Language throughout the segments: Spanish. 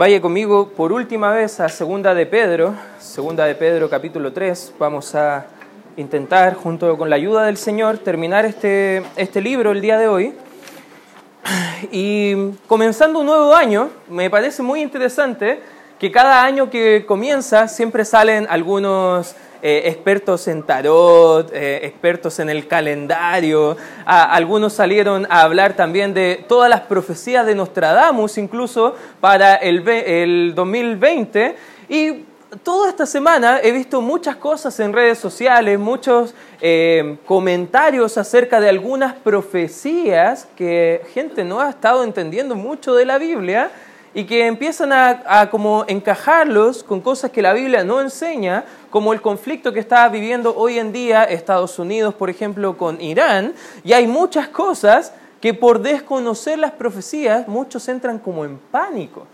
Vaya conmigo por última vez a Segunda de Pedro, Segunda de Pedro capítulo 3. Vamos a intentar, junto con la ayuda del Señor, terminar este, este libro el día de hoy. Y comenzando un nuevo año, me parece muy interesante que cada año que comienza siempre salen algunos eh, expertos en tarot, eh, expertos en el calendario, algunos salieron a hablar también de todas las profecías de Nostradamus, incluso para el, el 2020. Y toda esta semana he visto muchas cosas en redes sociales, muchos eh, comentarios acerca de algunas profecías que gente no ha estado entendiendo mucho de la Biblia y que empiezan a, como encajarlos con cosas que la Biblia no enseña, como el conflicto que está viviendo hoy en día Estados Unidos, por ejemplo, con Irán, y hay muchas cosas que por desconocer las profecías muchos entran como en pánico.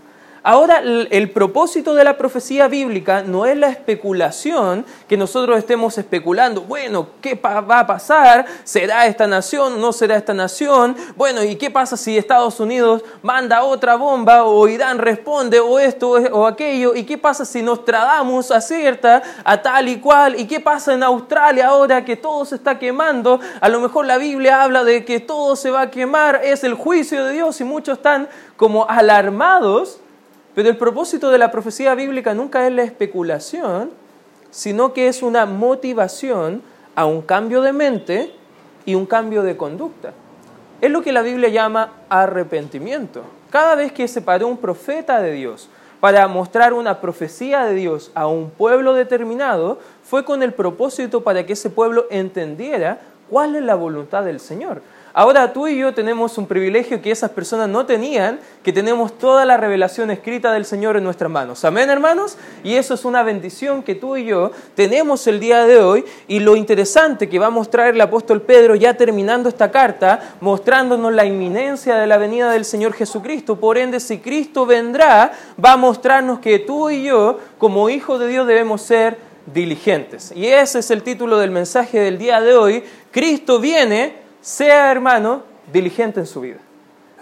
Ahora, el, propósito de la profecía bíblica no es la especulación, que nosotros estemos especulando, bueno, ¿qué va a pasar? ¿Será esta nación? ¿No será esta nación? Bueno, ¿y qué pasa si Estados Unidos manda otra bomba o Irán responde o esto o aquello? ¿Y qué pasa si Nostradamus acierta a tal y cual? ¿Y qué pasa en Australia ahora que todo se está quemando? A lo mejor la Biblia habla de que todo se va a quemar, es el juicio de Dios y muchos están como alarmados pero el propósito de la profecía bíblica nunca es la especulación, sino que es una motivación a un cambio de mente y un cambio de conducta. Es lo que la Biblia llama arrepentimiento. Cada vez que se paró un profeta de Dios para mostrar una profecía de Dios a un pueblo determinado, fue con el propósito para que ese pueblo entendiera cuál es la voluntad del Señor. Ahora tú y yo tenemos un privilegio que esas personas no tenían, que tenemos toda la revelación escrita del Señor en nuestras manos. Amén, hermanos. Y eso es una bendición que tú y yo tenemos el día de hoy. Y lo interesante que va a mostrar el apóstol Pedro ya terminando esta carta, mostrándonos la inminencia de la venida del Señor Jesucristo. Por ende, si Cristo vendrá, va a mostrarnos que tú y yo, como hijos de Dios, debemos ser diligentes. Y ese es el título del mensaje del día de hoy. Cristo viene sea hermano diligente en su vida,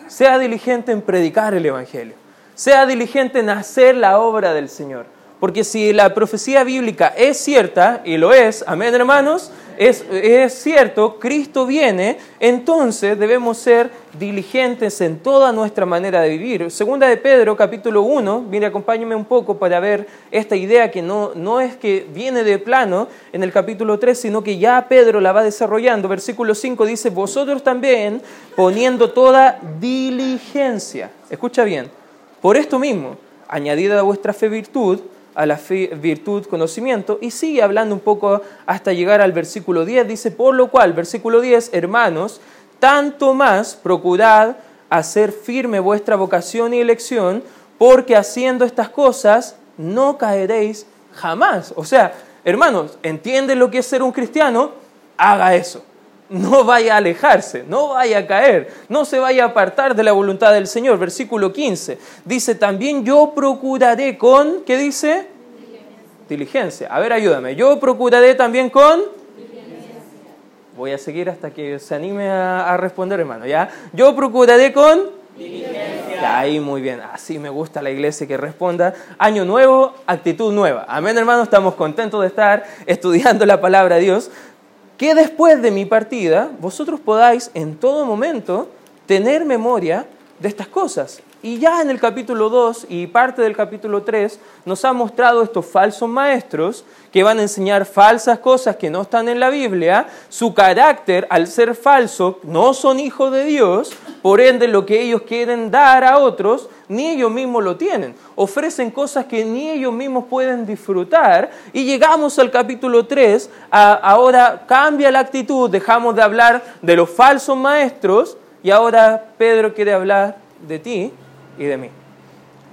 sea diligente en predicar el Evangelio, sea diligente en hacer la obra del Señor. Porque si la profecía bíblica es cierta, y lo es, amén hermanos, es, cierto, Cristo viene, entonces debemos ser diligentes en toda nuestra manera de vivir. Segunda de Pedro, capítulo 1, mire, acompáñeme un poco para ver esta idea que no, no es que viene de plano en el capítulo 3, sino que ya Pedro la va desarrollando. Versículo 5 dice, vosotros también poniendo toda diligencia, escucha bien, por esto mismo, añadida a vuestra fe virtud, a la virtud, conocimiento, y sigue hablando un poco hasta llegar al versículo 10. Dice, por lo cual, versículo 10, hermanos, tanto más procurad hacer firme vuestra vocación y elección, porque haciendo estas cosas no caeréis jamás. O sea, hermanos, ¿entienden lo que es ser un cristiano? Haga eso no vaya a alejarse, no vaya a caer, no se vaya a apartar de la voluntad del Señor. Versículo 15 dice, también yo procuraré con, ¿qué dice? Diligencia. A ver, ayúdame. Yo procuraré también con... Diligencia. Voy a seguir hasta que se anime a, responder, hermano. ¿ya? Yo procuraré con... Diligencia. Ahí muy bien. Así me gusta la iglesia que responda. Año nuevo, actitud nueva. Amén, hermano. Estamos contentos de estar estudiando la palabra de Dios que después de mi partida vosotros podáis en todo momento tener memoria de estas cosas. Y ya en el capítulo 2 y parte del capítulo 3 nos ha mostrado estos falsos maestros que van a enseñar falsas cosas que no están en la Biblia. Su carácter, al ser falso, no son hijos de Dios, por ende lo que ellos quieren dar a otros, ni ellos mismos lo tienen. Ofrecen cosas que ni ellos mismos pueden disfrutar. Y llegamos al capítulo 3, ahora cambia la actitud, dejamos de hablar de los falsos maestros y ahora Pedro quiere hablar de ti y de mí.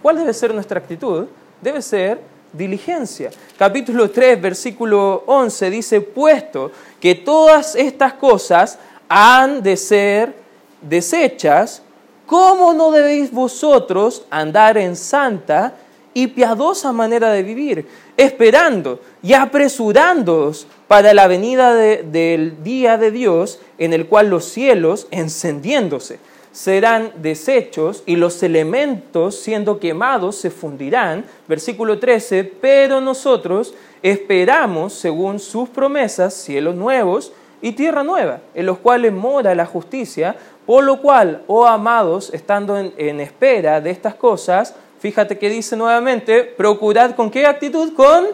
¿Cuál debe ser nuestra actitud? Debe ser diligencia. Capítulo 3, versículo 11 dice, puesto que todas estas cosas han de ser desechas, ¿cómo no debéis vosotros andar en santa y piadosa manera de vivir, esperando y apresurándoos para la venida del día de Dios en el cual los cielos encendiéndose serán deshechos y los elementos siendo quemados se fundirán. Versículo 13, pero nosotros esperamos, según sus promesas, cielos nuevos y tierra nueva, en los cuales mora la justicia, por lo cual, oh amados, estando en, espera de estas cosas, fíjate que dice nuevamente, procurad con qué actitud, con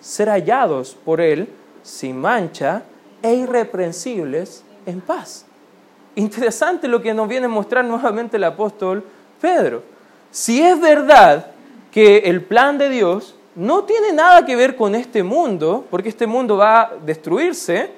ser hallados por Él sin mancha e irreprensibles en paz. Interesante lo que nos viene a mostrar nuevamente el apóstol Pedro. Si es verdad que el plan de Dios no tiene nada que ver con este mundo, porque este mundo va a destruirse,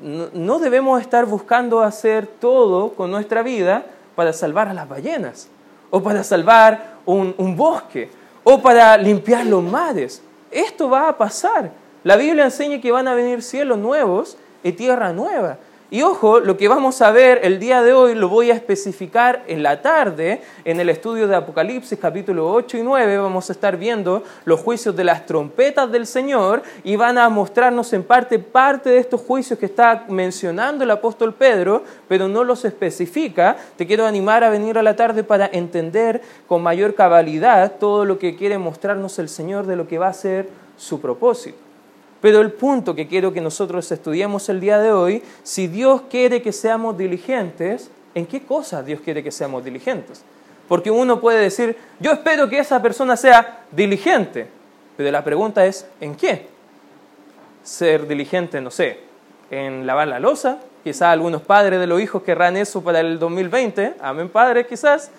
no debemos estar buscando hacer todo con nuestra vida para salvar a las ballenas, o para salvar un, bosque, o para limpiar los mares. Esto va a pasar. La Biblia enseña que van a venir cielos nuevos y tierra nueva. Y ojo, lo que vamos a ver el día de hoy lo voy a especificar en la tarde, en el estudio de Apocalipsis capítulo 8 y 9, vamos a estar viendo los juicios de las trompetas del Señor y van a mostrarnos en parte parte de estos juicios que está mencionando el apóstol Pedro, pero no los especifica. Te quiero animar a venir a la tarde para entender con mayor cabalidad todo lo que quiere mostrarnos el Señor de lo que va a ser su propósito. Pero el punto que quiero que nosotros estudiemos el día de hoy, si Dios quiere que seamos diligentes, ¿en qué cosas Dios quiere que seamos diligentes? Porque uno puede decir, yo espero que esa persona sea diligente, pero la pregunta es, ¿en qué? Ser diligente, no sé, en lavar la losa, quizás algunos padres de los hijos querrán eso para el 2020, amén padres quizás,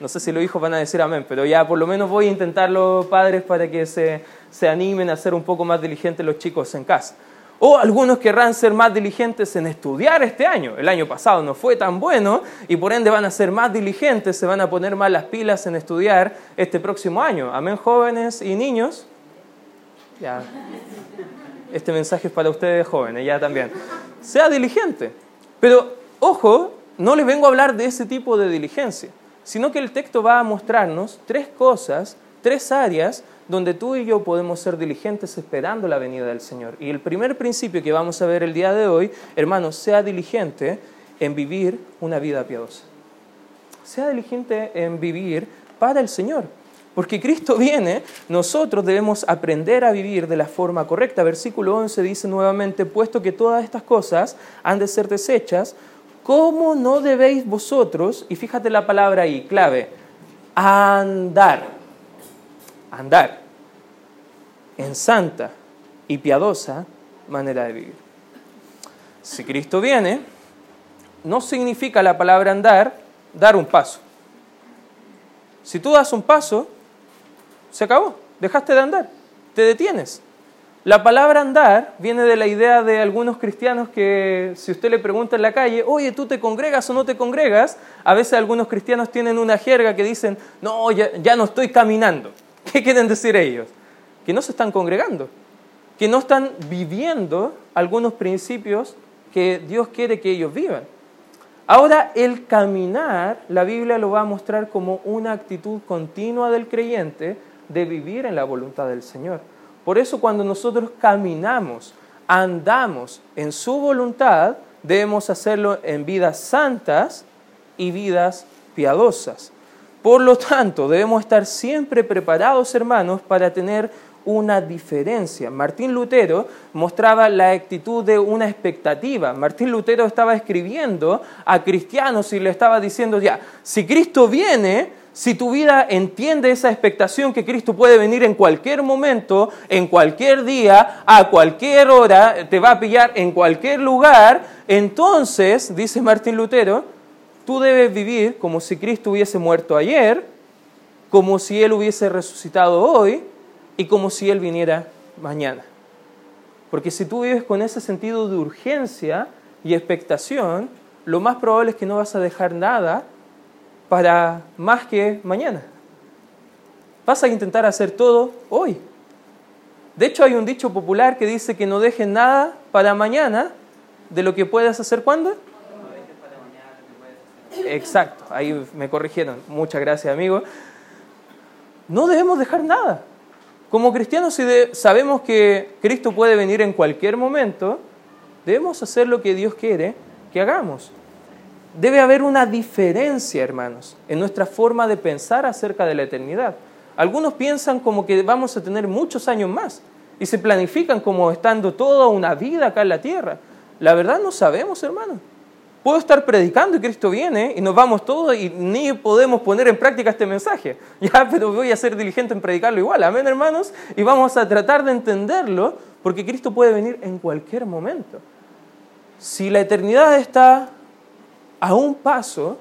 no sé si los hijos van a decir amén, pero ya por lo menos voy a intentarlo padres para que se se animen a ser un poco más diligentes los chicos en casa. O algunos querrán ser más diligentes en estudiar este año. El año pasado no fue tan bueno y por ende van a ser más diligentes, se van a poner más las pilas en estudiar este próximo año. Amén, jóvenes y niños. Ya. Este mensaje es para ustedes jóvenes, ya también. Sea diligente. Pero, ojo, no les vengo a hablar de ese tipo de diligencia, sino que el texto va a mostrarnos tres cosas, tres áreas donde tú y yo podemos ser diligentes esperando la venida del Señor. Y el primer principio que vamos a ver el día de hoy, hermanos, sea diligente en vivir una vida piadosa. Sea diligente en vivir para el Señor. Porque Cristo viene, nosotros debemos aprender a vivir de la forma correcta. Versículo 11 dice nuevamente, puesto que todas estas cosas han de ser desechas, ¿cómo no debéis vosotros, y fíjate la palabra ahí, clave, andar? Andar en santa y piadosa manera de vivir. Si Cristo viene, no significa la palabra andar dar un paso. Si tú das un paso, se acabó, dejaste de andar, te detienes. La palabra andar viene de la idea de algunos cristianos que si usted le pregunta en la calle, oye, ¿tú te congregas o no te congregas? A veces algunos cristianos tienen una jerga que dicen, no, ya, no estoy caminando. ¿Qué quieren decir ellos? Que no se están congregando, que no están viviendo algunos principios que Dios quiere que ellos vivan. Ahora, el caminar, la Biblia lo va a mostrar como una actitud continua del creyente de vivir en la voluntad del Señor. Por eso cuando nosotros caminamos, andamos en su voluntad, debemos hacerlo en vidas santas y vidas piadosas. Por lo tanto, debemos estar siempre preparados, hermanos, para tener una diferencia. Martín Lutero mostraba la actitud de una expectativa. Martín Lutero estaba escribiendo a cristianos y le estaba diciendo, ya, si Cristo viene, si tu vida entiende esa expectación que Cristo puede venir en cualquier momento, en cualquier día, a cualquier hora, te va a pillar en cualquier lugar, entonces, dice Martín Lutero, Tú debes vivir como si Cristo hubiese muerto ayer, como si Él hubiese resucitado hoy y como si Él viniera mañana. Porque si tú vives con ese sentido de urgencia y expectación, lo más probable es que no vas a dejar nada para más que mañana. Vas a intentar hacer todo hoy. De hecho, hay un dicho popular que dice que no dejes nada para mañana de lo que puedas hacer cuando Exacto, ahí me corrigieron. Muchas gracias, amigo. No debemos dejar nada. Como cristianos, si sabemos que Cristo puede venir en cualquier momento, debemos hacer lo que Dios quiere que hagamos. Debe haber una diferencia, hermanos, en nuestra forma de pensar acerca de la eternidad. Algunos piensan como que vamos a tener muchos años más y se planifican como estando toda una vida acá en la tierra. La verdad no sabemos, hermanos. Puedo estar predicando y Cristo viene y nos vamos todos y ni podemos poner en práctica este mensaje. Ya, pero voy a ser diligente en predicarlo igual. Amén, hermanos. Y vamos a tratar de entenderlo porque Cristo puede venir en cualquier momento. Si la eternidad está a un paso,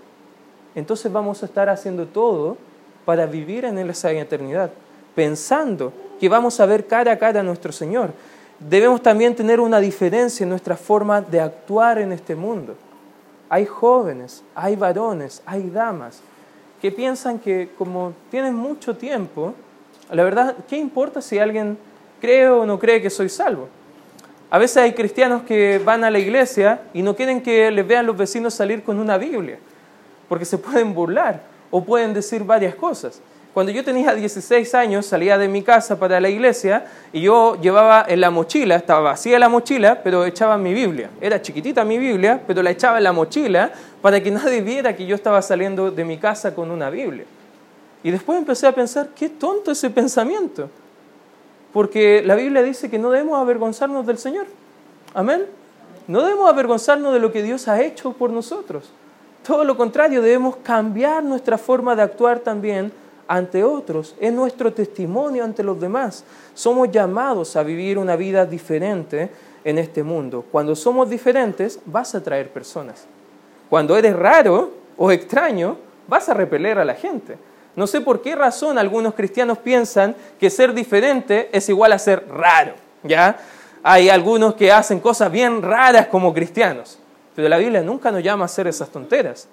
entonces vamos a estar haciendo todo para vivir en esa eternidad, pensando que vamos a ver cara a cara a nuestro Señor. Debemos también tener una diferencia en nuestra forma de actuar en este mundo. Hay jóvenes, hay varones, hay damas que piensan que como tienen mucho tiempo, la verdad, ¿qué importa si alguien cree o no cree que soy salvo? A veces hay cristianos que van a la iglesia y no quieren que les vean los vecinos salir con una Biblia, porque se pueden burlar o pueden decir varias cosas. Cuando yo tenía 16 años salía de mi casa para la iglesia y yo llevaba en la mochila, estaba vacía la mochila, pero echaba mi Biblia. Era chiquitita mi Biblia, pero la echaba en la mochila para que nadie viera que yo estaba saliendo de mi casa con una Biblia. Y después empecé a pensar, qué tonto ese pensamiento porque la Biblia dice que no debemos avergonzarnos del Señor. Amén. No debemos avergonzarnos de lo que Dios ha hecho por nosotros. Todo lo contrario, debemos cambiar nuestra forma de actuar también ante otros, es nuestro testimonio ante los demás. Somos llamados a vivir una vida diferente en este mundo. Cuando somos diferentes, vas a atraer personas. Cuando eres raro o extraño, vas a repeler a la gente. No sé por qué razón algunos cristianos piensan que ser diferente es igual a ser raro, ¿ya? Hay algunos que hacen cosas bien raras como cristianos, pero la Biblia nunca nos llama a hacer esas tonteras.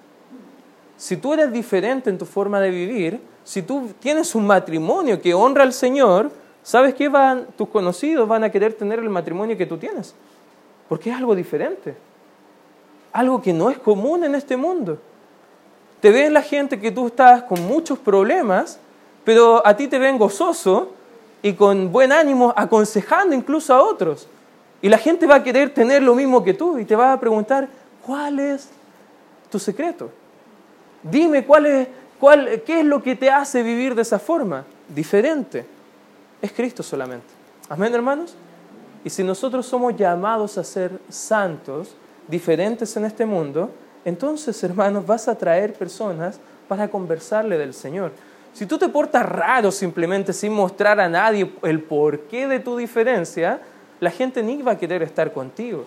Si tú eres diferente en tu forma de vivir, si tú tienes un matrimonio que honra al Señor, ¿sabes qué van tus conocidos van a querer tener el matrimonio que tú tienes? Porque es algo diferente. Algo que no es común en este mundo. Te ven la gente que tú estás con muchos problemas, pero a ti te ven gozoso y con buen ánimo aconsejando incluso a otros. Y la gente va a querer tener lo mismo que tú y te va a preguntar, ¿cuál es tu secreto? Dime cuál es, cuál, qué es lo que te hace vivir de esa forma, diferente. Es Cristo solamente. Amén, hermanos. Y si nosotros somos llamados a ser santos, diferentes en este mundo, entonces, hermanos, vas a traer personas para conversarle del Señor. Si tú te portas raro simplemente sin mostrar a nadie el porqué de tu diferencia, la gente ni va a querer estar contigo.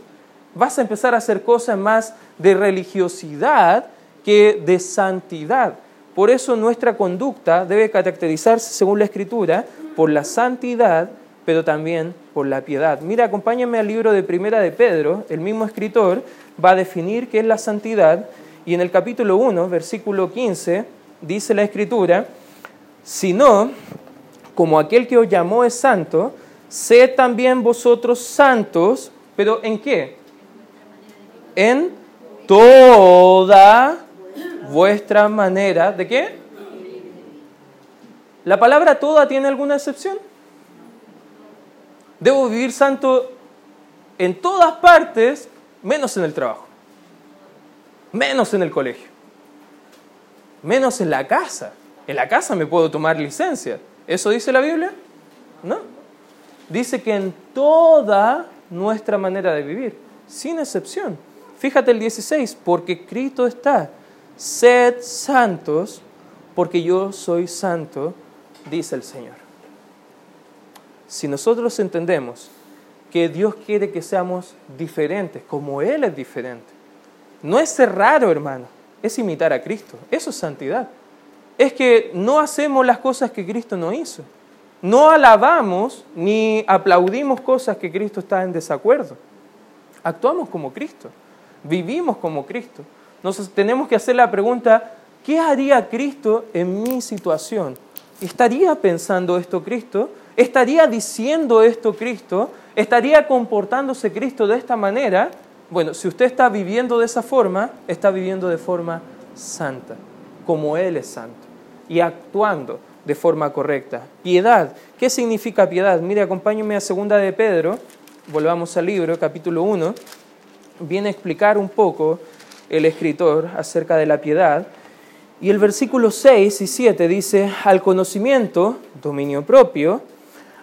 Vas a empezar a hacer cosas más de religiosidad que de santidad. Por eso nuestra conducta debe caracterizarse, según la Escritura, por la santidad, pero también por la piedad. Mira, acompáñame al libro de Primera de Pedro, el mismo escritor va a definir qué es la santidad y en el capítulo 1, versículo 15, dice la escritura, sino como aquel que os llamó es santo, sed también vosotros santos, pero ¿en qué? En toda vuestra manera, ¿de qué? ¿La palabra toda tiene alguna excepción? Debo vivir santo en todas partes, menos en el trabajo, menos en el colegio, menos en la casa. En la casa me puedo tomar licencia. ¿Eso dice la Biblia? No. Dice que en toda nuestra manera de vivir, sin excepción. Fíjate el 16, porque Cristo está, sed santos, porque yo soy santo, dice el Señor. Si nosotros entendemos que Dios quiere que seamos diferentes, como Él es diferente. No es ser raro, hermano, es imitar a Cristo. Eso es santidad. Es que no hacemos las cosas que Cristo no hizo. No alabamos ni aplaudimos cosas que Cristo está en desacuerdo. Actuamos como Cristo. Vivimos como Cristo. Nos tenemos que hacer la pregunta, ¿qué haría Cristo en mi situación? ¿Estaría pensando esto Cristo? ¿Estaría diciendo esto Cristo? ¿Estaría comportándose Cristo de esta manera? Bueno, si usted está viviendo de esa forma, está viviendo de forma santa, como Él es santo, y actuando de forma correcta. Piedad. ¿Qué significa piedad? Mire, acompáñenme a segunda de Pedro, volvamos al libro, capítulo 1, viene a explicar un poco el escritor acerca de la piedad. Y el versículo 6 y 7 dice, al conocimiento, dominio propio,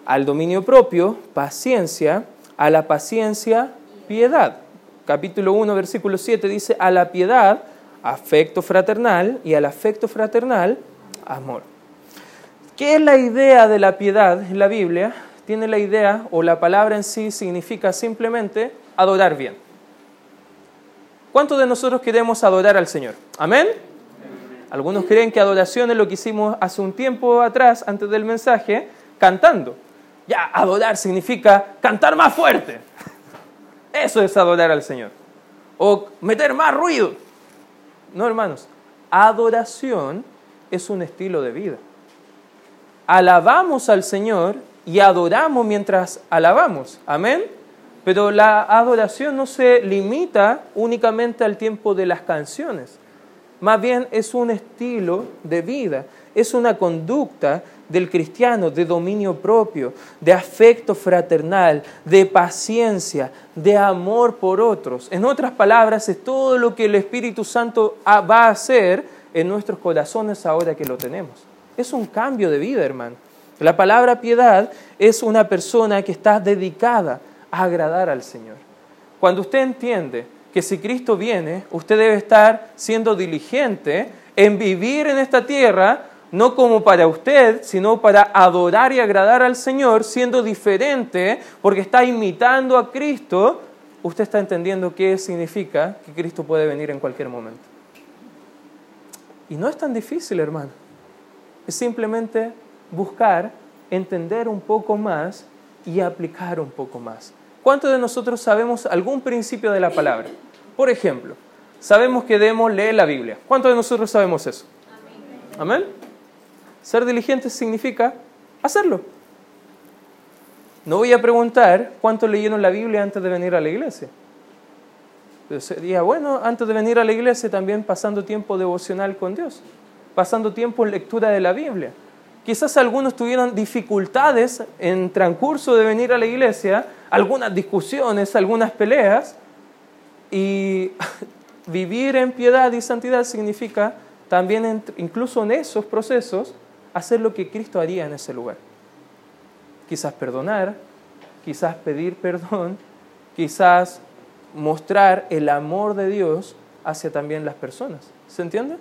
al dominio propio, paciencia, a la paciencia, piedad. Capítulo 1, versículo 7 dice, a la piedad, afecto fraternal, y al afecto fraternal, amor. ¿Qué es la idea de la piedad en la Biblia? Tiene la idea, o la palabra en sí significa simplemente adorar bien. ¿Cuántos de nosotros queremos adorar al Señor? Amén. Algunos creen que adoración es lo que hicimos hace un tiempo atrás, antes del mensaje, cantando. Ya, adorar significa cantar más fuerte. Eso es adorar al Señor. O meter más ruido. No, hermanos. Adoración es un estilo de vida. Alabamos al Señor y adoramos mientras alabamos. Amén. Pero la adoración no se limita únicamente al tiempo de las canciones. Más bien es un estilo de vida, es una conducta del cristiano de dominio propio, de afecto fraternal, de paciencia, de amor por otros. En otras palabras, es todo lo que el Espíritu Santo va a hacer en nuestros corazones ahora que lo tenemos. Es un cambio de vida, hermano. La palabra piedad es una persona que está dedicada agradar al Señor. Cuando usted entiende que si Cristo viene, usted debe estar siendo diligente en vivir en esta tierra, no como para usted, sino para adorar y agradar al Señor, siendo diferente, porque está imitando a Cristo, usted está entendiendo qué significa que Cristo puede venir en cualquier momento. Y no es tan difícil, hermano. Es simplemente buscar, entender un poco más y aplicar un poco más. ¿Cuántos de nosotros sabemos algún principio de la palabra? Por ejemplo, sabemos que debemos leer la Biblia. ¿Cuántos de nosotros sabemos eso? Amén. Ser diligente significa hacerlo. No voy a preguntar cuántos leyeron la Biblia antes de venir a la iglesia. Pero sería bueno, antes de venir a la iglesia, también pasando tiempo devocional con Dios, pasando tiempo en lectura de la Biblia. Quizás algunos tuvieron dificultades en transcurso de venir a la iglesia, algunas discusiones, algunas peleas, y vivir en piedad y santidad significa también, incluso en esos procesos, hacer lo que Cristo haría en ese lugar. Quizás perdonar, quizás pedir perdón, quizás mostrar el amor de Dios hacia también las personas. ¿Se entiende?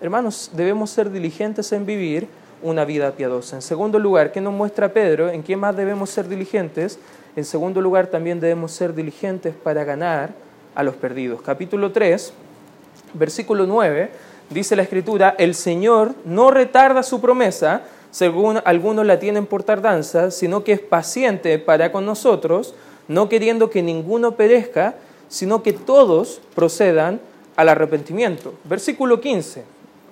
Hermanos, debemos ser diligentes en vivir una vida piadosa. En segundo lugar, ¿qué nos muestra Pedro? ¿En qué más debemos ser diligentes? En segundo lugar, también debemos ser diligentes para ganar a los perdidos. Capítulo 3, versículo 9, dice la Escritura, el Señor no retarda su promesa, según algunos la tienen por tardanza, sino que es paciente para con nosotros, no queriendo que ninguno perezca, sino que todos procedan al arrepentimiento. Versículo 15,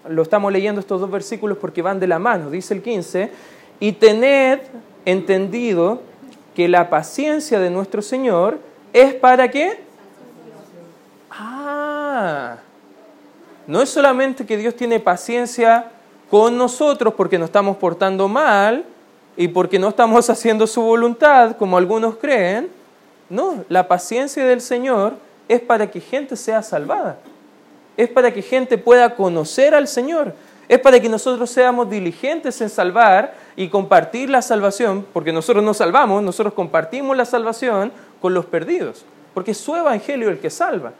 lo estamos leyendo estos dos versículos porque van de la mano, dice el 15, y tened entendido que la paciencia de nuestro Señor es para qué? Ah, no es solamente que Dios tiene paciencia con nosotros porque nos estamos portando mal y porque no estamos haciendo su voluntad, como algunos creen. No, la paciencia del Señor es para que gente sea salvada. Es para que gente pueda conocer al Señor. Es para que nosotros seamos diligentes en salvar y compartir la salvación, porque nosotros no salvamos, nosotros compartimos la salvación con los perdidos, porque es su evangelio el que salva.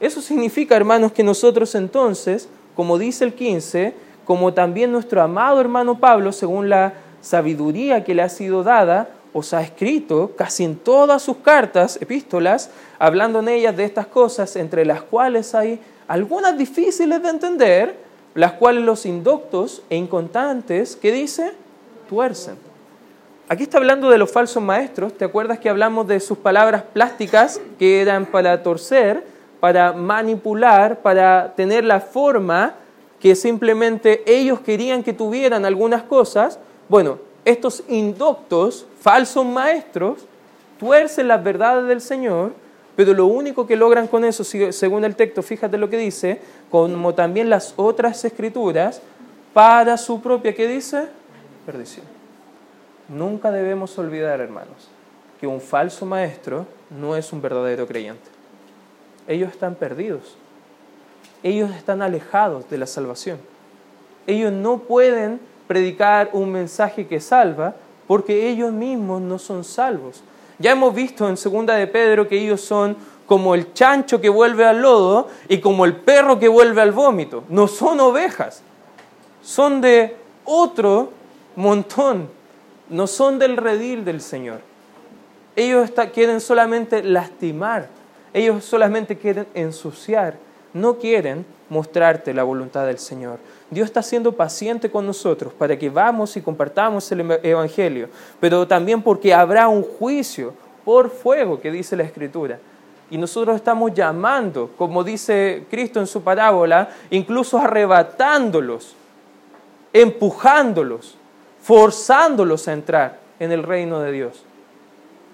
Eso significa, hermanos, que nosotros entonces, como dice el 15, como también nuestro amado hermano Pablo, según la sabiduría que le ha sido dada, os ha escrito casi en todas sus cartas, epístolas, hablando en ellas de estas cosas, entre las cuales hay algunas difíciles de entender, las cuales los indoctos e incontantes, ¿qué dice? Tuercen. Aquí está hablando de los falsos maestros, ¿te acuerdas que hablamos de sus palabras plásticas que eran para torcer? para manipular, para tener la forma que simplemente ellos querían que tuvieran algunas cosas, bueno, estos indoctos, falsos maestros, tuercen las verdades del Señor, pero lo único que logran con eso, según el texto, fíjate lo que dice, como también las otras escrituras, para su propia, ¿qué dice? Perdición. Nunca debemos olvidar, hermanos, que un falso maestro no es un verdadero creyente ellos están perdidos. ellos están alejados de la salvación. Ellos no pueden predicar un mensaje que salva porque ellos mismos no son salvos. Ya hemos visto en segunda de Pedro que ellos son como el chancho que vuelve al lodo y como el perro que vuelve al vómito. No son ovejas, son de otro montón, no son del redil del Señor. Ellos quieren solamente lastimar, ellos solamente quieren ensuciar, no quieren mostrarte la voluntad del Señor. Dios está siendo paciente con nosotros para que vamos y compartamos el Evangelio, pero también porque habrá un juicio por fuego que dice la Escritura. Y nosotros estamos llamando, como dice Cristo en su parábola, incluso arrebatándolos, empujándolos, forzándolos a entrar en el reino de Dios.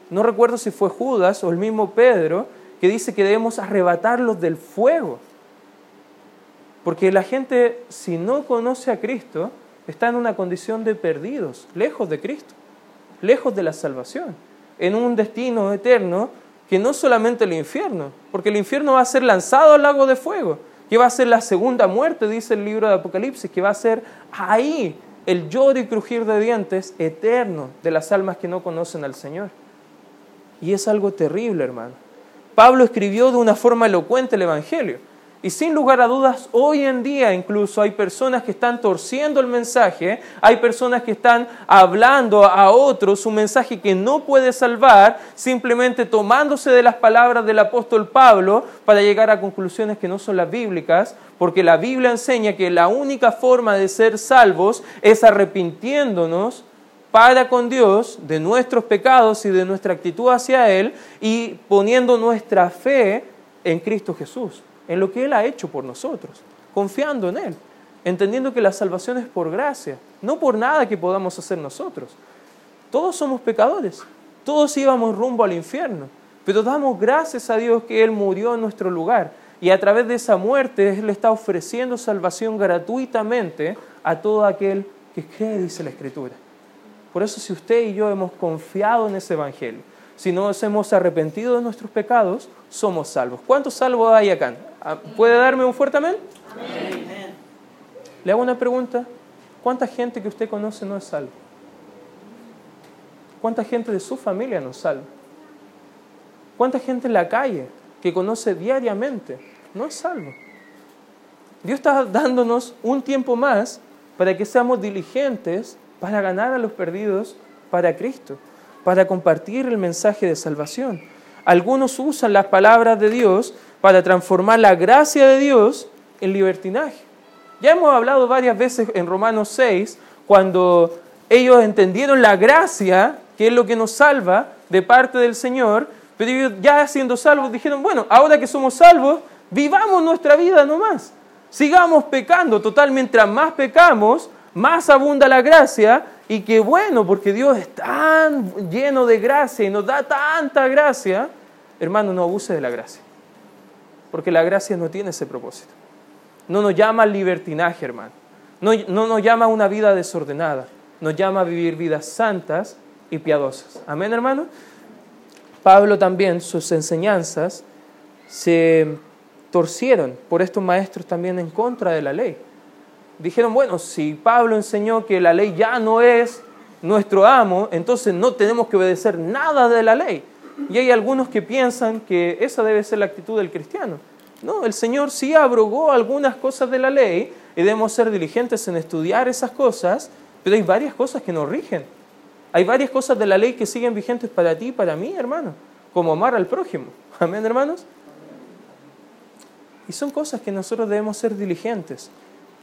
No recuerdo si fue Judas o el mismo Pedro que dice que debemos arrebatarlos del fuego. Porque la gente, si no conoce a Cristo, está en una condición de perdidos, lejos de Cristo, lejos de la salvación, en un destino eterno que no solamente el infierno, porque el infierno va a ser lanzado al lago de fuego, que va a ser la segunda muerte, dice el libro de Apocalipsis, que va a ser ahí el lloro y crujir de dientes eterno de las almas que no conocen al Señor. Y es algo terrible, hermano. Pablo escribió de una forma elocuente el Evangelio. Y sin lugar a dudas, hoy en día incluso hay personas que están torciendo el mensaje, hay personas que están hablando a otros un mensaje que no puede salvar, simplemente tomándose de las palabras del apóstol Pablo para llegar a conclusiones que no son las bíblicas, porque la Biblia enseña que la única forma de ser salvos es arrepintiéndonos para con Dios de nuestros pecados y de nuestra actitud hacia Él y poniendo nuestra fe en Cristo Jesús en lo que Él ha hecho por nosotros, confiando en Él, entendiendo que la salvación es por gracia, no por nada que podamos hacer nosotros. Todos somos pecadores, todos íbamos rumbo al infierno, pero damos gracias a Dios que Él murió en nuestro lugar y a través de esa muerte Él está ofreciendo salvación gratuitamente a todo aquel que cree, dice la Escritura. Por eso si usted y yo hemos confiado en ese Evangelio, si nos hemos arrepentido de nuestros pecados, somos salvos. ¿Cuántos salvos hay acá? Ah, ¿Puede darme un fuerte amén? amén? Le hago una pregunta. ¿Cuánta gente que usted conoce no es salvo? ¿Cuánta gente de su familia no es salvo? ¿Cuánta gente en la calle que conoce diariamente no es salvo? Dios está dándonos un tiempo más para que seamos diligentes para ganar a los perdidos para Cristo, para compartir el mensaje de salvación. Algunos usan las palabras de Dios para transformar la gracia de Dios en libertinaje. Ya hemos hablado varias veces en Romanos 6, cuando ellos entendieron la gracia, que es lo que nos salva de parte del Señor, pero ellos ya siendo salvos dijeron, bueno, ahora que somos salvos, vivamos nuestra vida nomás. Sigamos pecando, total, mientras más pecamos, más abunda la gracia y qué bueno, porque Dios es tan lleno de gracia y nos da tanta gracia, hermano, no abuse de la gracia porque la gracia no tiene ese propósito. No nos llama libertinaje, hermano. No, no nos llama a una vida desordenada. Nos llama a vivir vidas santas y piadosas. Amén, hermano. Pablo también, sus enseñanzas se torcieron por estos maestros también en contra de la ley. Dijeron, bueno, si Pablo enseñó que la ley ya no es nuestro amo, entonces no tenemos que obedecer nada de la ley. Y hay algunos que piensan que esa debe ser la actitud del cristiano. No, el Señor sí abrogó algunas cosas de la ley y debemos ser diligentes en estudiar esas cosas, pero hay varias cosas que nos rigen. Hay varias cosas de la ley que siguen vigentes para ti y para mí, hermano, como amar al prójimo. Amén, hermanos. Y son cosas que nosotros debemos ser diligentes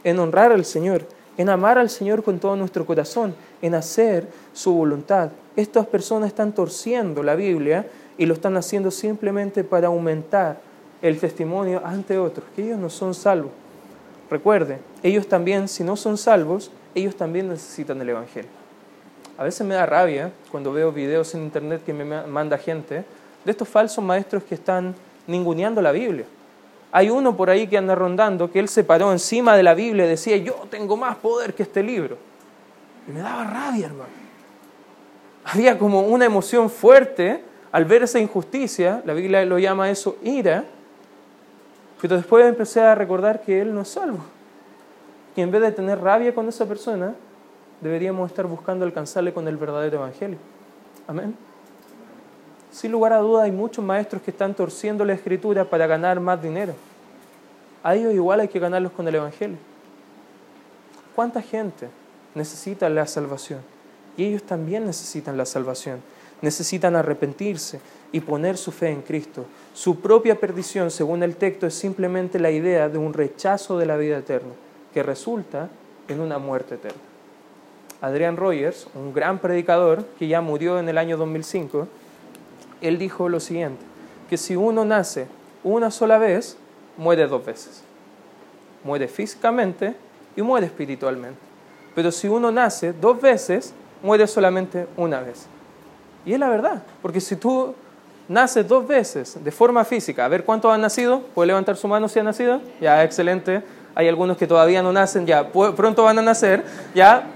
en honrar al Señor, en amar al Señor con todo nuestro corazón, en hacer su voluntad estas personas están torciendo la Biblia y lo están haciendo simplemente para aumentar el testimonio ante otros, que ellos no son salvos. Recuerde, ellos también, si no son salvos, ellos también necesitan el Evangelio. A veces me da rabia cuando veo videos en internet que me manda gente de estos falsos maestros que están ninguneando la Biblia. Hay uno por ahí que anda rondando que él se paró encima de la Biblia y decía, yo tengo más poder que este libro. Y me daba rabia, hermano había como una emoción fuerte al ver esa injusticia, la Biblia lo llama eso ira, Pero después empecé a recordar que Él no es salvo. Y en vez de tener rabia con esa persona, deberíamos estar buscando alcanzarle con el verdadero Evangelio. Amén. Sin lugar a duda hay muchos maestros que están torciendo la escritura para ganar más dinero. A ellos igual hay que ganarlos con el Evangelio. ¿Cuánta gente necesita la salvación? Y ellos también necesitan la salvación. Necesitan arrepentirse y poner su fe en Cristo. Su propia perdición, según el texto, es simplemente la idea de un rechazo de la vida eterna, que resulta en una muerte eterna. Adrian Rogers, un gran predicador que ya murió en el año 2005, él dijo lo siguiente, que si uno nace una sola vez, muere dos veces. Muere físicamente y muere espiritualmente. Pero si uno nace dos veces, muere solamente una vez. Y es la verdad, porque si tú naces dos veces de forma física, a ver cuántos han nacido, puede levantar su mano si han nacido, ya, excelente. Hay algunos que todavía no nacen, ya, pronto van a nacer, ya.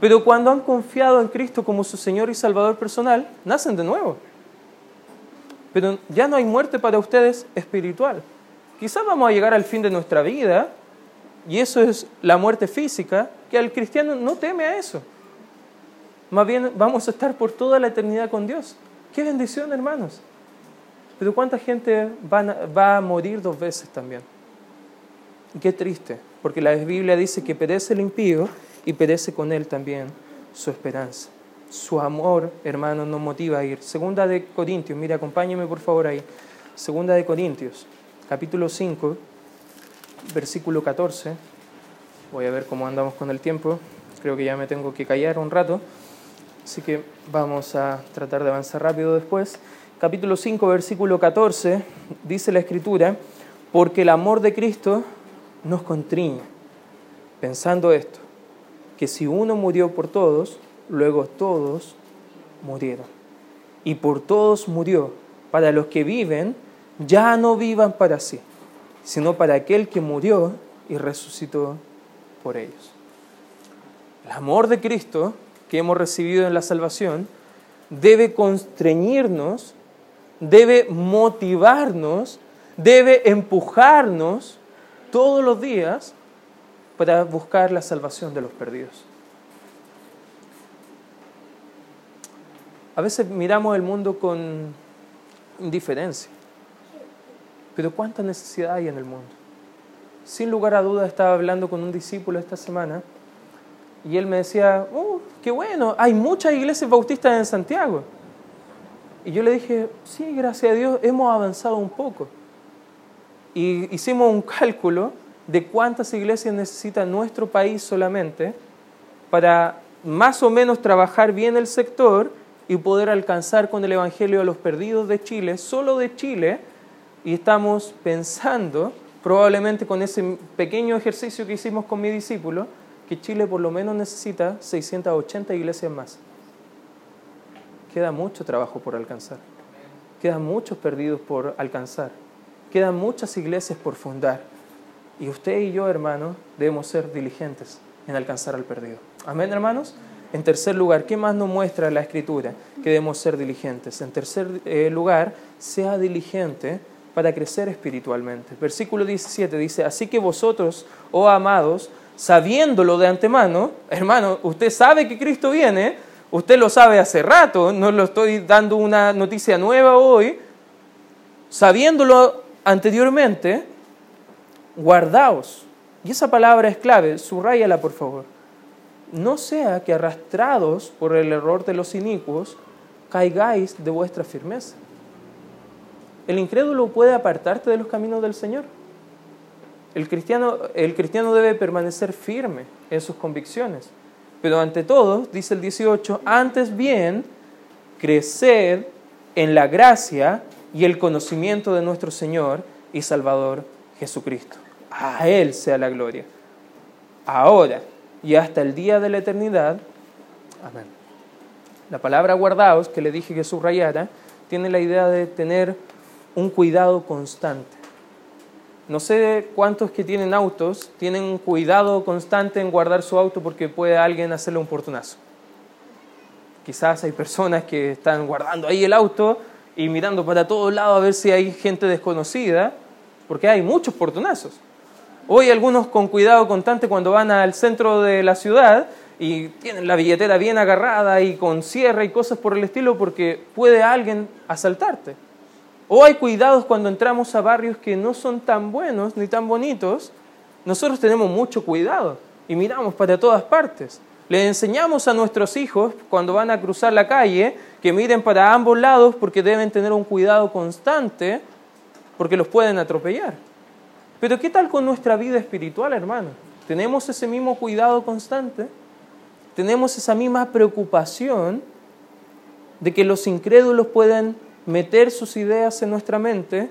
Pero cuando han confiado en Cristo como su Señor y Salvador personal, nacen de nuevo. Pero ya no hay muerte para ustedes espiritual. Quizás vamos a llegar al fin de nuestra vida, y eso es la muerte física, que al cristiano no teme a eso. Más bien vamos a estar por toda la eternidad con Dios. Qué bendición, hermanos. Pero ¿cuánta gente va a, morir dos veces también? Y qué triste, porque la Biblia dice que perece el impío y perece con él también su esperanza. Su amor, hermano, nos motiva a ir. Segunda de Corintios, mire, acompáñeme por favor ahí. Segunda de Corintios, capítulo 5, versículo 14. Voy a ver cómo andamos con el tiempo. Creo que ya me tengo que callar un rato. Así que vamos a tratar de avanzar rápido después. Capítulo 5, versículo 14, dice la Escritura, porque el amor de Cristo nos contriña, pensando esto, que si uno murió por todos, luego todos murieron. Y por todos murió, para los que viven, ya no vivan para sí, sino para aquel que murió y resucitó por ellos. El amor de Cristo que hemos recibido en la salvación debe constreñirnos, debe motivarnos, debe empujarnos todos los días para buscar la salvación de los perdidos. A veces miramos el mundo con indiferencia, pero ¿cuánta necesidad hay en el mundo? Sin lugar a dudas estaba hablando con un discípulo esta semana y él me decía, oh, qué bueno, hay muchas iglesias bautistas en Santiago. Y yo le dije, sí, gracias a Dios, hemos avanzado un poco. Y hicimos un cálculo de cuántas iglesias necesita nuestro país solamente para más o menos trabajar bien el sector y poder alcanzar con el Evangelio a los perdidos de Chile, solo de Chile, y estamos pensando, probablemente con ese pequeño ejercicio que hicimos con mi discípulo, que Chile por lo menos necesita 680 iglesias más. Queda mucho trabajo por alcanzar. Quedan muchos perdidos por alcanzar. Quedan muchas iglesias por fundar. Y usted y yo, hermanos, debemos ser diligentes en alcanzar al perdido. Amén, hermanos. En tercer lugar, ¿qué más nos muestra la Escritura? Que debemos ser diligentes. En tercer eh, lugar, sea diligente para crecer espiritualmente. Versículo 17 dice, así que vosotros, oh amados, sabiéndolo de antemano, hermano, usted sabe que Cristo viene, usted lo sabe hace rato, no lo estoy dando una noticia nueva hoy, sabiéndolo anteriormente, guardaos. Y esa palabra es clave, subrayala por favor. No sea que arrastrados por el error de los inicuos, caigáis de vuestra firmeza. El incrédulo puede apartarte de los caminos del Señor. El cristiano, el cristiano debe permanecer firme en sus convicciones. Pero ante todo, dice el 18, antes bien, crecer en la gracia y el conocimiento de nuestro Señor y Salvador Jesucristo. A Él sea la gloria. Ahora y hasta el día de la eternidad. Amén. La palabra guardaos, que le dije que subrayara, tiene la idea de tener un cuidado constante. No sé cuántos que tienen autos tienen cuidado constante en guardar su auto porque puede alguien hacerle un portonazo. Quizás hay personas que están guardando ahí el auto y mirando para todos lados a ver si hay gente desconocida porque hay muchos portonazos. Hoy algunos con cuidado constante cuando van al centro de la ciudad y tienen la billetera bien agarrada y con cierre y cosas por el estilo porque puede alguien asaltarte. O hay cuidados cuando entramos a barrios que no son tan buenos ni tan bonitos. Nosotros tenemos mucho cuidado y miramos para todas partes. Le enseñamos a nuestros hijos cuando van a cruzar la calle que miren para ambos lados porque deben tener un cuidado constante porque los pueden atropellar. Pero ¿qué tal con nuestra vida espiritual, hermano? ¿Tenemos ese mismo cuidado constante? ¿Tenemos esa misma preocupación de que los incrédulos puedan meter sus ideas en nuestra mente,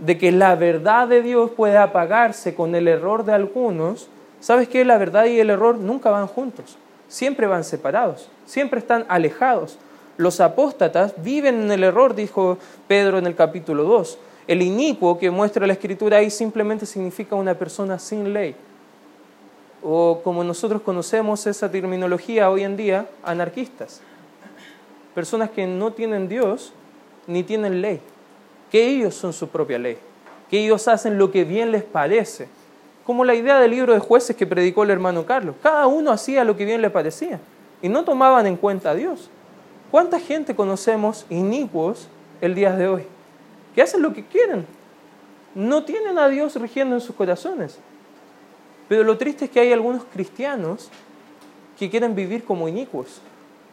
de que la verdad de Dios puede apagarse con el error de algunos? ¿Sabes qué? La verdad y el error nunca van juntos, siempre van separados, siempre están alejados. Los apóstatas viven en el error, dijo Pedro en el capítulo 2. El inicuo que muestra la escritura ahí simplemente significa una persona sin ley. O como nosotros conocemos esa terminología hoy en día, anarquistas. Personas que no tienen Dios ni tienen ley. Que ellos son su propia ley. Que ellos hacen lo que bien les parece. Como la idea del libro de jueces que predicó el hermano Carlos. Cada uno hacía lo que bien le parecía. Y no tomaban en cuenta a Dios. ¿Cuánta gente conocemos inicuos el día de hoy? que hacen lo que quieren. No tienen a Dios rigiendo en sus corazones. Pero lo triste es que hay algunos cristianos que quieren vivir como inicuos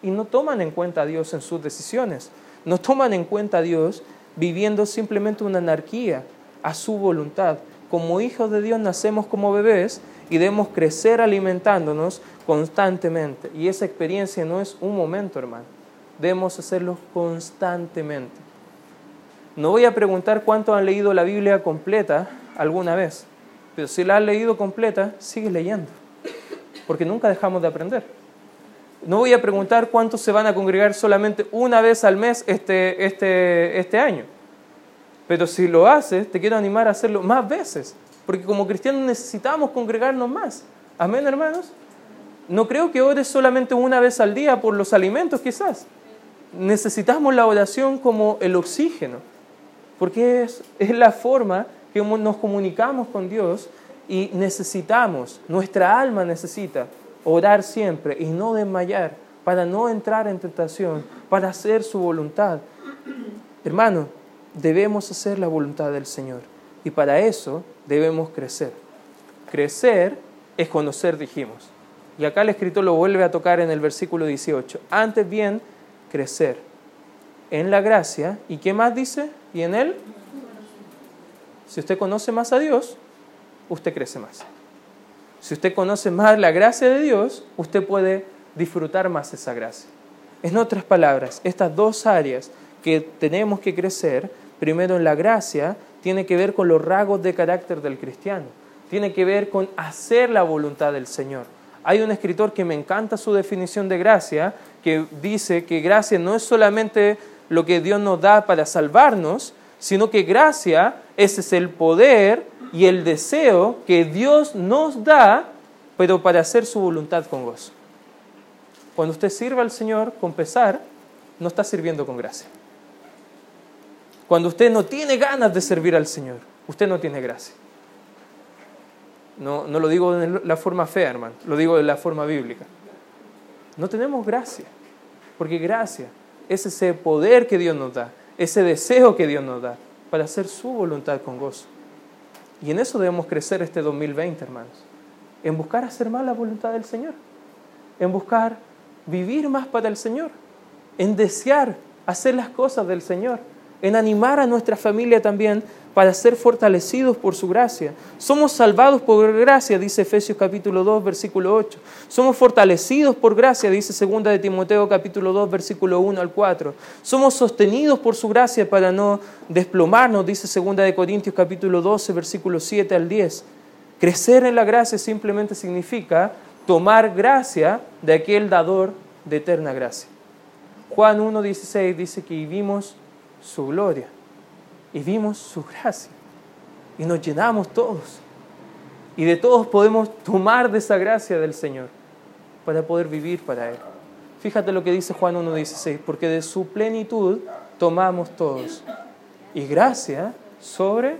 y no toman en cuenta a Dios en sus decisiones. No toman en cuenta a Dios viviendo simplemente una anarquía a su voluntad. Como hijos de Dios nacemos como bebés y debemos crecer alimentándonos constantemente. Y esa experiencia no es un momento, hermano. Debemos hacerlo constantemente. No voy a preguntar cuántos han leído la Biblia completa alguna vez, pero si la has leído completa, sigue leyendo, porque nunca dejamos de aprender. No voy a preguntar cuántos se van a congregar solamente una vez al mes este, este, este año, pero si lo haces, te quiero animar a hacerlo más veces, porque como cristianos necesitamos congregarnos más. Amén, hermanos. No creo que ores solamente una vez al día por los alimentos, quizás. Necesitamos la oración como el oxígeno porque es, la forma que nos comunicamos con Dios y necesitamos, nuestra alma necesita orar siempre y no desmayar para no entrar en tentación, para hacer su voluntad. Hermano, debemos hacer la voluntad del Señor y para eso debemos crecer. Crecer es conocer, dijimos. Y acá el escritor lo vuelve a tocar en el versículo 18. Antes bien, crecer en la gracia. ¿Y qué más dice? y en Él, si usted conoce más a Dios, usted crece más. Si usted conoce más la gracia de Dios, usted puede disfrutar más esa gracia. En otras palabras, estas dos áreas que tenemos que crecer, primero en la gracia, tiene que ver con los rasgos de carácter del cristiano, tiene que ver con hacer la voluntad del Señor. Hay un escritor que me encanta su definición de gracia, que dice que gracia no es solamente lo que Dios nos da para salvarnos, sino que gracia, ese es el poder y el deseo que Dios nos da, pero para hacer su voluntad con gozo. Cuando usted sirva al Señor con pesar, no está sirviendo con gracia. Cuando usted no tiene ganas de servir al Señor, usted no tiene gracia. No, no lo digo de la forma fea, hermano, lo digo de la forma bíblica. No tenemos gracia, porque gracia es ese poder que Dios nos da, ese deseo que Dios nos da para hacer su voluntad con gozo. Y en eso debemos crecer este 2020, hermanos. En buscar hacer más la voluntad del Señor. En buscar vivir más para el Señor. En desear hacer las cosas del Señor. En animar a nuestra familia también para ser fortalecidos por su gracia. Somos salvados por gracia, dice Efesios capítulo 2, versículo 8. Somos fortalecidos por gracia, dice segunda de Timoteo capítulo 2, versículo 1 al 4. Somos sostenidos por su gracia para no desplomarnos, dice segunda de Corintios capítulo 12, versículo 7 al 10. Crecer en la gracia simplemente significa tomar gracia de aquel dador de eterna gracia. Juan 1.16 dice que vivimos su gloria y vimos su gracia. Y nos llenamos todos. Y de todos podemos tomar de esa gracia del Señor para poder vivir para Él. Fíjate lo que dice Juan 1.16, porque de su plenitud tomamos todos. Y gracia sobre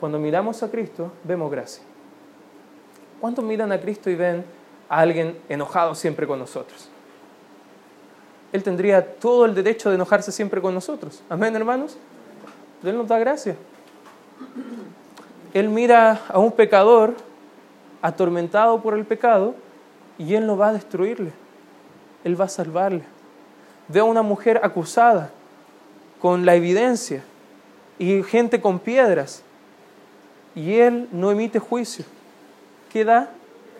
cuando miramos a Cristo, vemos gracia. ¿Cuántos miran a Cristo y ven a alguien enojado siempre con nosotros? Él tendría todo el derecho de enojarse siempre con nosotros. Amén, hermanos. Él nos da gracia. Él mira a un pecador atormentado por el pecado y Él no va a destruirle. Él va a salvarle. Ve a una mujer acusada con la evidencia y gente con piedras y Él no emite juicio. ¿Qué da?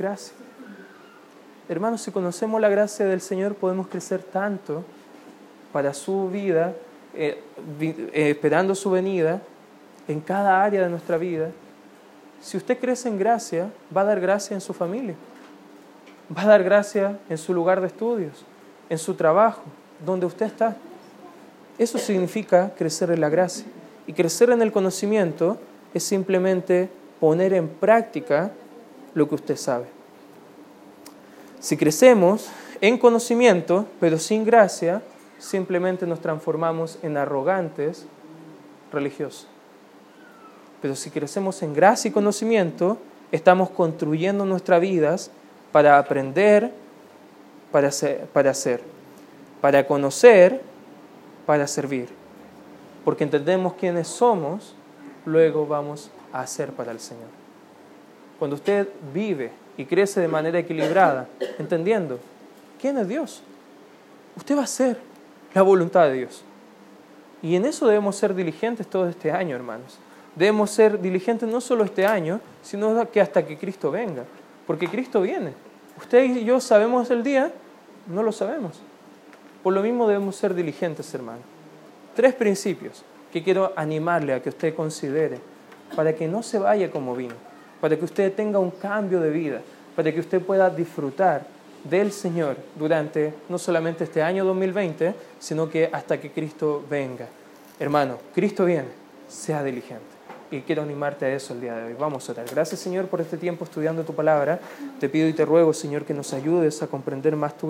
Gracia. Hermanos, si conocemos la gracia del Señor podemos crecer tanto para su vida, eh, eh, esperando su venida, en cada área de nuestra vida. Si usted crece en gracia, va a dar gracia en su familia, va a dar gracia en su lugar de estudios, en su trabajo, donde usted está. Eso significa crecer en la gracia. Y crecer en el conocimiento es simplemente poner en práctica lo que usted sabe. Si crecemos en conocimiento, pero sin gracia, simplemente nos transformamos en arrogantes religiosos. Pero si crecemos en gracia y conocimiento, estamos construyendo nuestras vidas para aprender, para para, hacer, para conocer, para servir. Porque entendemos quiénes somos, luego vamos a hacer para el Señor. Cuando usted vive y crece de manera equilibrada, entendiendo quién es Dios, usted va a hacer la voluntad de Dios. Y en eso debemos ser diligentes todo este año, hermanos. Debemos ser diligentes no solo este año, sino que hasta que Cristo venga. Porque Cristo viene. Usted y yo sabemos el día, no lo sabemos. Por lo mismo debemos ser diligentes, hermanos. Tres principios que quiero animarle a que usted considere para que no se vaya como vino, para que usted tenga un cambio de vida, para que usted pueda disfrutar del Señor durante no solamente este año 2020, sino que hasta que Cristo venga. Hermano, Cristo viene, sea diligente. Y quiero animarte a eso el día de hoy. Vamos a orar. Gracias Señor por este tiempo estudiando tu palabra. Te pido y te ruego Señor que nos ayudes a comprender más tu